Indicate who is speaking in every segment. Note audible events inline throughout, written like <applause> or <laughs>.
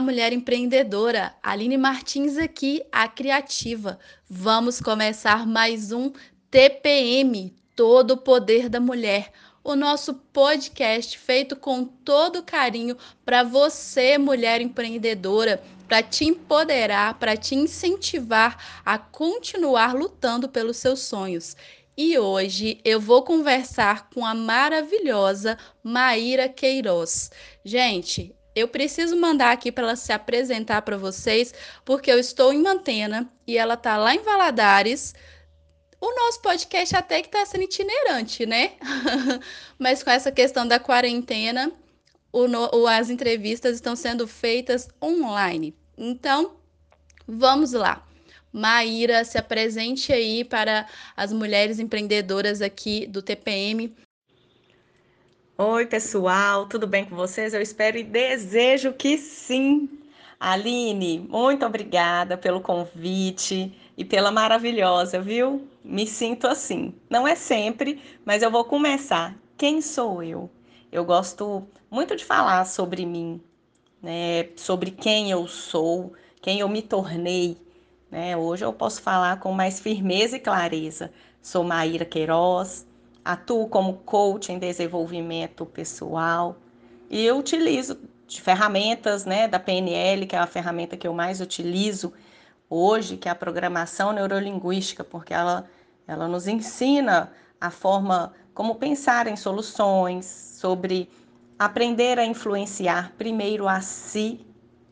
Speaker 1: Mulher empreendedora! Aline Martins aqui, a criativa. Vamos começar mais um TPM Todo o Poder da Mulher o nosso podcast feito com todo carinho para você, mulher empreendedora, para te empoderar, para te incentivar a continuar lutando pelos seus sonhos. E hoje eu vou conversar com a maravilhosa Maíra Queiroz. Gente, eu preciso mandar aqui para ela se apresentar para vocês, porque eu estou em Mantena e ela está lá em Valadares. O nosso podcast até que está sendo itinerante, né? <laughs> Mas com essa questão da quarentena, o, as entrevistas estão sendo feitas online. Então, vamos lá. Maíra, se apresente aí para as mulheres empreendedoras aqui do TPM
Speaker 2: Oi, pessoal, tudo bem com vocês? Eu espero e desejo que sim. Aline, muito obrigada pelo convite e pela maravilhosa, viu? Me sinto assim. Não é sempre, mas eu vou começar. Quem sou eu? Eu gosto muito de falar sobre mim, né? Sobre quem eu sou, quem eu me tornei. Né? Hoje eu posso falar com mais firmeza e clareza. Sou Maíra Queiroz, atuo como coach em desenvolvimento pessoal e eu utilizo de ferramentas né, da PNL, que é a ferramenta que eu mais utilizo hoje, que é a programação neurolinguística, porque ela, ela nos ensina a forma como pensar em soluções, sobre aprender a influenciar primeiro a si,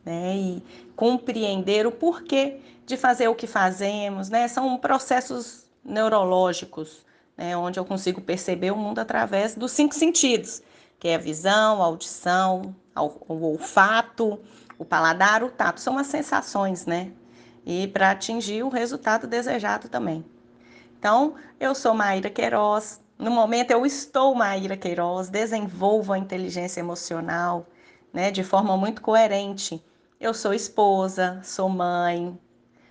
Speaker 2: né, e compreender o porquê de fazer o que fazemos, né? São processos neurológicos né, onde eu consigo perceber o mundo através dos cinco sentidos, que é a visão, a audição, o olfato, o paladar, o tato. São as sensações, né? E para atingir o resultado desejado também. Então, eu sou Maíra Queiroz. No momento, eu estou Maíra Queiroz, desenvolvo a inteligência emocional né, de forma muito coerente. Eu sou esposa, sou mãe,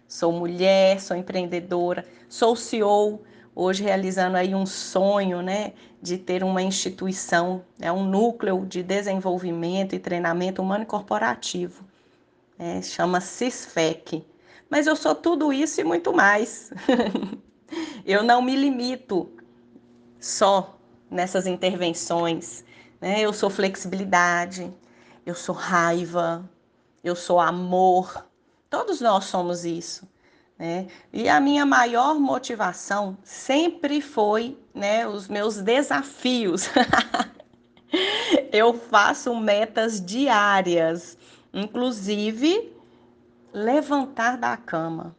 Speaker 2: sou mulher, sou empreendedora, sou CEO hoje realizando aí um sonho, né, de ter uma instituição, é um núcleo de desenvolvimento e treinamento humano e corporativo, né, chama CISFEC. Mas eu sou tudo isso e muito mais. <laughs> eu não me limito só nessas intervenções, né? Eu sou flexibilidade, eu sou raiva, eu sou amor. Todos nós somos isso. Né? E a minha maior motivação sempre foi né, os meus desafios. <laughs> eu faço metas diárias, inclusive levantar da cama.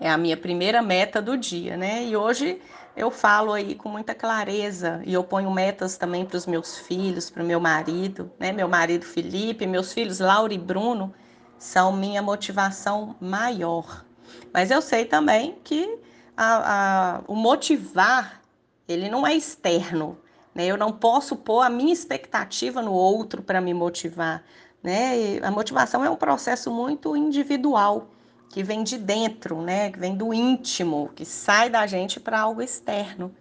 Speaker 2: É a minha primeira meta do dia, né? E hoje eu falo aí com muita clareza e eu ponho metas também para os meus filhos, para o meu marido, né? Meu marido Felipe, meus filhos Laura e Bruno são minha motivação maior. Mas eu sei também que a, a, o motivar, ele não é externo. Né? Eu não posso pôr a minha expectativa no outro para me motivar. Né? E a motivação é um processo muito individual, que vem de dentro, né? que vem do íntimo, que sai da gente para algo externo.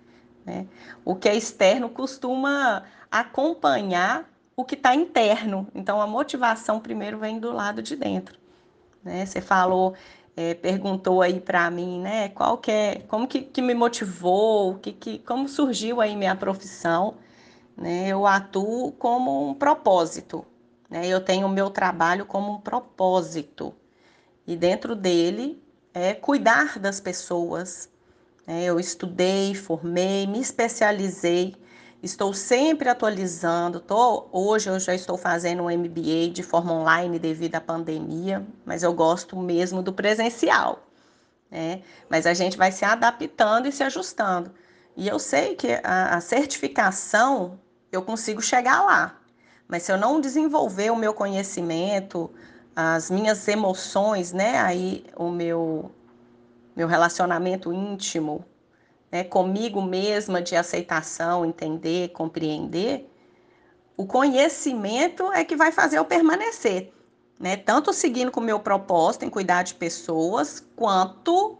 Speaker 2: Né? O que é externo costuma acompanhar o que está interno. Então, a motivação primeiro vem do lado de dentro. Né? Você falou é, perguntou aí para mim, né, qual que é, como que, que me motivou, que, que, como surgiu aí minha profissão, né, eu atuo como um propósito, né, eu tenho o meu trabalho como um propósito, e dentro dele é cuidar das pessoas, né, eu estudei, formei, me especializei Estou sempre atualizando. Tô, hoje eu já estou fazendo um MBA de forma online devido à pandemia, mas eu gosto mesmo do presencial. Né? Mas a gente vai se adaptando e se ajustando. E eu sei que a, a certificação eu consigo chegar lá. Mas se eu não desenvolver o meu conhecimento, as minhas emoções, né? Aí o meu, meu relacionamento íntimo, né, comigo mesma de aceitação, entender, compreender, o conhecimento é que vai fazer eu permanecer, né? Tanto seguindo com o meu propósito em cuidar de pessoas, quanto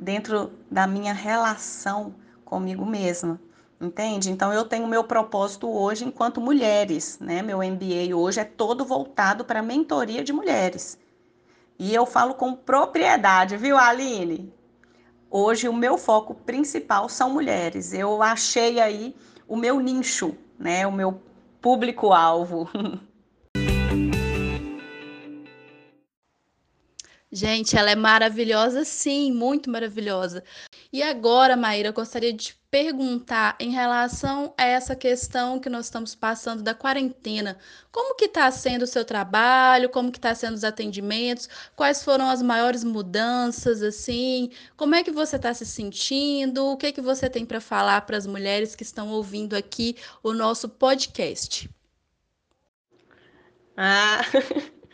Speaker 2: dentro da minha relação comigo mesma, Entende? Então eu tenho meu propósito hoje enquanto mulheres, né? Meu MBA hoje é todo voltado para mentoria de mulheres. E eu falo com propriedade, viu, Aline? Hoje o meu foco principal são mulheres. Eu achei aí o meu nicho, né? O meu público-alvo. <laughs>
Speaker 1: Gente, ela é maravilhosa, sim, muito maravilhosa. E agora, Maíra, eu gostaria de te perguntar em relação a essa questão que nós estamos passando da quarentena. Como que está sendo o seu trabalho? Como que está sendo os atendimentos? Quais foram as maiores mudanças, assim? Como é que você está se sentindo? O que que você tem para falar para as mulheres que estão ouvindo aqui o nosso podcast?
Speaker 2: Ah,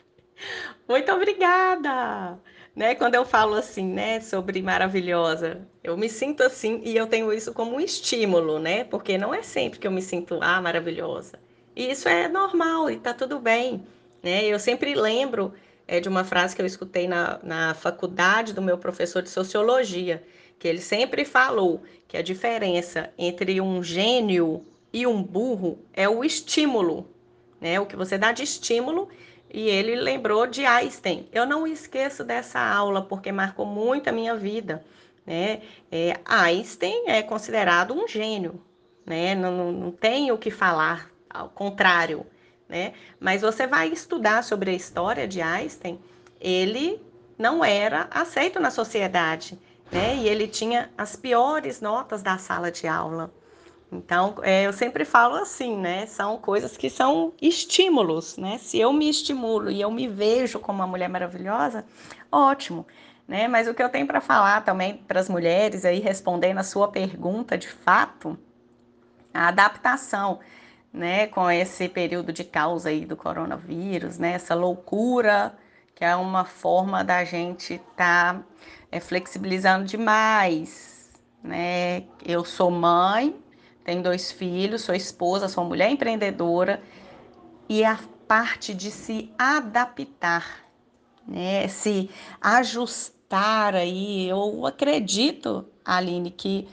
Speaker 2: <laughs> muito obrigada! Né? Quando eu falo assim, né, sobre maravilhosa, eu me sinto assim e eu tenho isso como um estímulo, né? Porque não é sempre que eu me sinto ah, maravilhosa. E isso é normal e tá tudo bem, né? Eu sempre lembro é, de uma frase que eu escutei na, na faculdade do meu professor de sociologia, que ele sempre falou que a diferença entre um gênio e um burro é o estímulo, né? O que você dá de estímulo e ele lembrou de Einstein. Eu não esqueço dessa aula porque marcou muito a minha vida. Né? É, Einstein é considerado um gênio, né? não, não, não tem o que falar, ao contrário. Né? Mas você vai estudar sobre a história de Einstein, ele não era aceito na sociedade, né? E ele tinha as piores notas da sala de aula. Então, é, eu sempre falo assim, né? São coisas que são estímulos, né? Se eu me estimulo e eu me vejo como uma mulher maravilhosa, ótimo, né? Mas o que eu tenho para falar também para as mulheres, aí respondendo a sua pergunta de fato, a adaptação, né? Com esse período de causa aí do coronavírus, né? Essa loucura que é uma forma da gente estar tá, é, flexibilizando demais, né? Eu sou mãe, tenho dois filhos, sou esposa, sou mulher empreendedora e a parte de se adaptar, né? Se ajustar aí. Eu acredito, Aline, que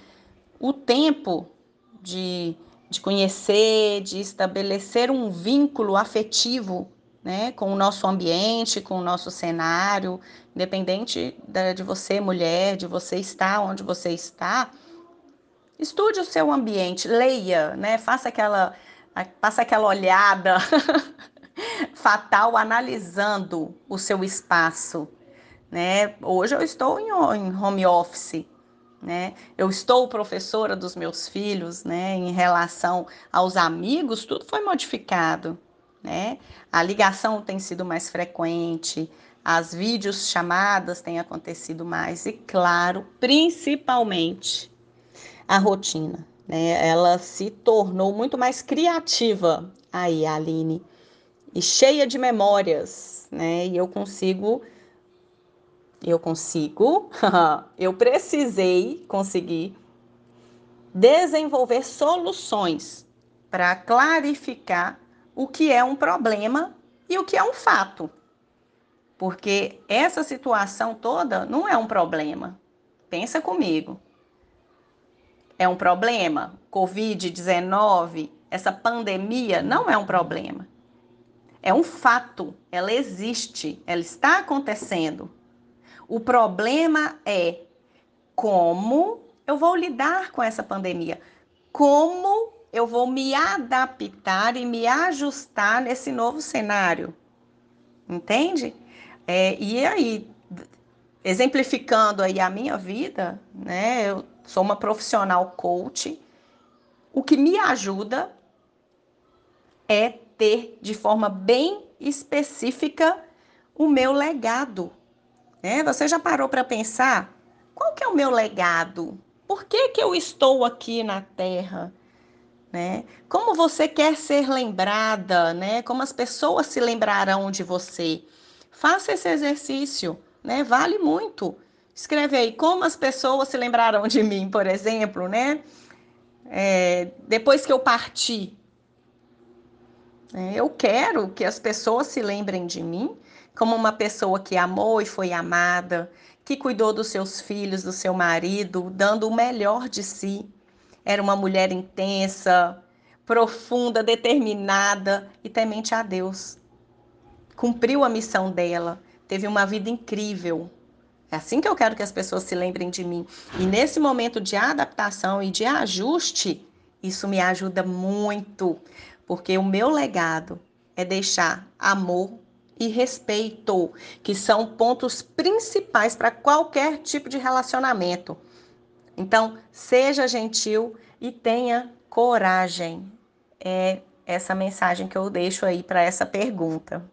Speaker 2: o tempo de, de conhecer, de estabelecer um vínculo afetivo né, com o nosso ambiente, com o nosso cenário, independente de você, mulher, de você estar onde você está, Estude o seu ambiente, leia, né? Faça aquela, faça aquela olhada <laughs> fatal analisando o seu espaço, né? Hoje eu estou em, home office, né? Eu estou professora dos meus filhos, né? Em relação aos amigos, tudo foi modificado, né? A ligação tem sido mais frequente, as vídeos chamadas têm acontecido mais e, claro, principalmente a rotina. Né? Ela se tornou muito mais criativa aí, Aline, e cheia de memórias, né? E eu consigo, eu consigo, <laughs> eu precisei conseguir desenvolver soluções para clarificar o que é um problema e o que é um fato. Porque essa situação toda não é um problema. Pensa comigo é um problema. Covid-19, essa pandemia não é um problema. É um fato, ela existe, ela está acontecendo. O problema é como eu vou lidar com essa pandemia, como eu vou me adaptar e me ajustar nesse novo cenário. Entende? É, e aí, exemplificando aí a minha vida, né? Eu sou uma profissional coach. O que me ajuda é ter de forma bem específica o meu legado. Né? Você já parou para pensar qual que é o meu legado? Por que, que eu estou aqui na Terra? Né? Como você quer ser lembrada? Né? Como as pessoas se lembrarão de você? Faça esse exercício, né? Vale muito. Escreve aí como as pessoas se lembrarão de mim, por exemplo, né? É, depois que eu parti. É, eu quero que as pessoas se lembrem de mim como uma pessoa que amou e foi amada, que cuidou dos seus filhos, do seu marido, dando o melhor de si. era uma mulher intensa, profunda, determinada e temente a Deus. Cumpriu a missão dela, teve uma vida incrível. É assim que eu quero que as pessoas se lembrem de mim. E nesse momento de adaptação e de ajuste, isso me ajuda muito, porque o meu legado é deixar amor e respeito, que são pontos principais para qualquer tipo de relacionamento. Então, seja gentil e tenha coragem. É essa mensagem que eu deixo aí para essa pergunta.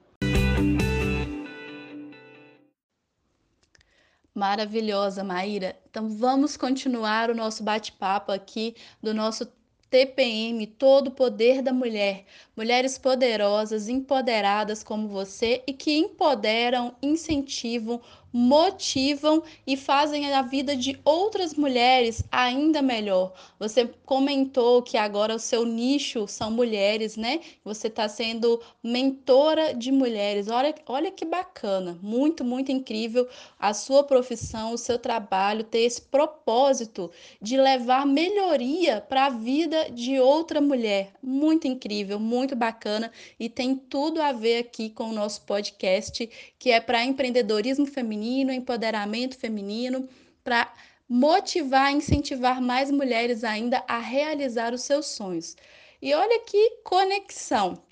Speaker 1: Maravilhosa, Maíra. Então vamos continuar o nosso bate-papo aqui do nosso TPM, todo poder da mulher. Mulheres poderosas, empoderadas como você e que empoderam, incentivam, motivam e fazem a vida de outras mulheres ainda melhor. Você comentou que agora o seu nicho são mulheres, né? Você está sendo mentora de mulheres. Olha, olha que bacana, muito, muito incrível a sua profissão, o seu trabalho, ter esse propósito de levar melhoria para a vida de outra mulher. Muito incrível, muito bacana e tem tudo a ver aqui com o nosso podcast, que é para empreendedorismo feminino, empoderamento feminino, para motivar, incentivar mais mulheres ainda a realizar os seus sonhos. E olha que conexão.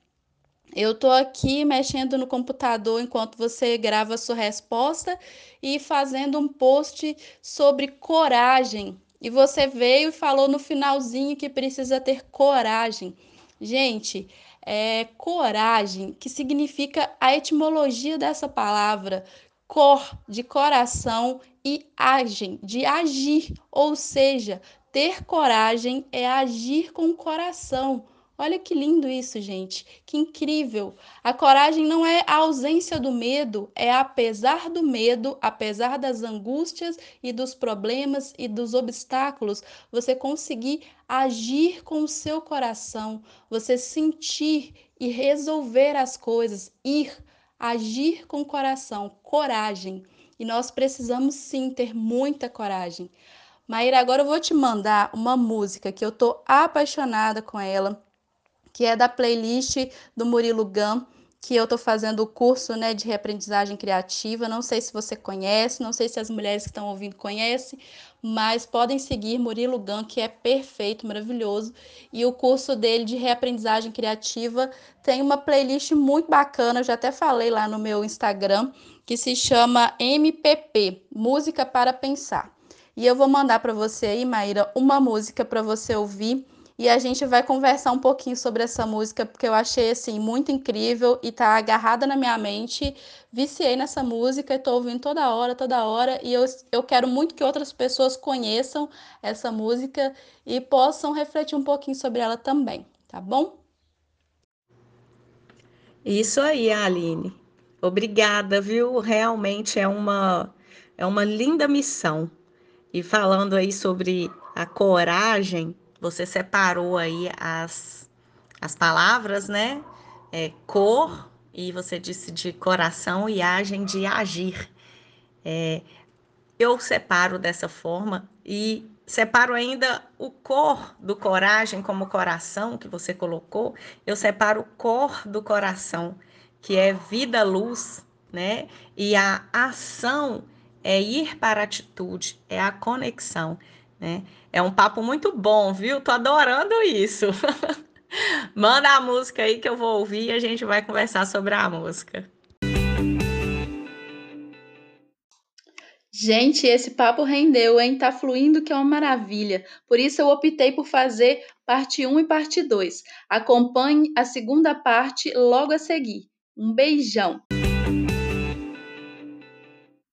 Speaker 1: Eu estou aqui mexendo no computador enquanto você grava a sua resposta e fazendo um post sobre coragem. E você veio e falou no finalzinho que precisa ter coragem. Gente, é coragem, que significa a etimologia dessa palavra, cor, de coração, e agem, de agir, ou seja, ter coragem é agir com o coração. Olha que lindo isso, gente. Que incrível. A coragem não é a ausência do medo, é apesar do medo, apesar das angústias e dos problemas e dos obstáculos, você conseguir agir com o seu coração, você sentir e resolver as coisas, ir, agir com coração, coragem. E nós precisamos sim ter muita coragem. Maíra, agora eu vou te mandar uma música que eu tô apaixonada com ela que é da playlist do Murilo Gun, que eu estou fazendo o curso né, de reaprendizagem criativa. Não sei se você conhece, não sei se as mulheres que estão ouvindo conhecem, mas podem seguir Murilo Gun, que é perfeito, maravilhoso. E o curso dele de reaprendizagem criativa tem uma playlist muito bacana, eu já até falei lá no meu Instagram, que se chama MPP Música para Pensar. E eu vou mandar para você aí, Maíra, uma música para você ouvir e a gente vai conversar um pouquinho sobre essa música, porque eu achei assim muito incrível e tá agarrada na minha mente. Viciei nessa música e tô ouvindo toda hora, toda hora, e eu, eu quero muito que outras pessoas conheçam essa música e possam refletir um pouquinho sobre ela também, tá bom?
Speaker 2: Isso aí, Aline. Obrigada, viu? Realmente é uma é uma linda missão. E falando aí sobre a coragem, você separou aí as, as palavras, né? É, cor, e você disse de coração e agem de agir. É, eu separo dessa forma e separo ainda o cor do coragem como coração que você colocou. Eu separo o cor do coração, que é vida, luz, né? E a ação é ir para a atitude, é a conexão. Né? É um papo muito bom, viu? Tô adorando isso. <laughs> Manda a música aí que eu vou ouvir e a gente vai conversar sobre a música.
Speaker 1: Gente, esse papo rendeu, hein? Tá fluindo que é uma maravilha. Por isso eu optei por fazer parte 1 e parte 2. Acompanhe a segunda parte logo a seguir. Um beijão!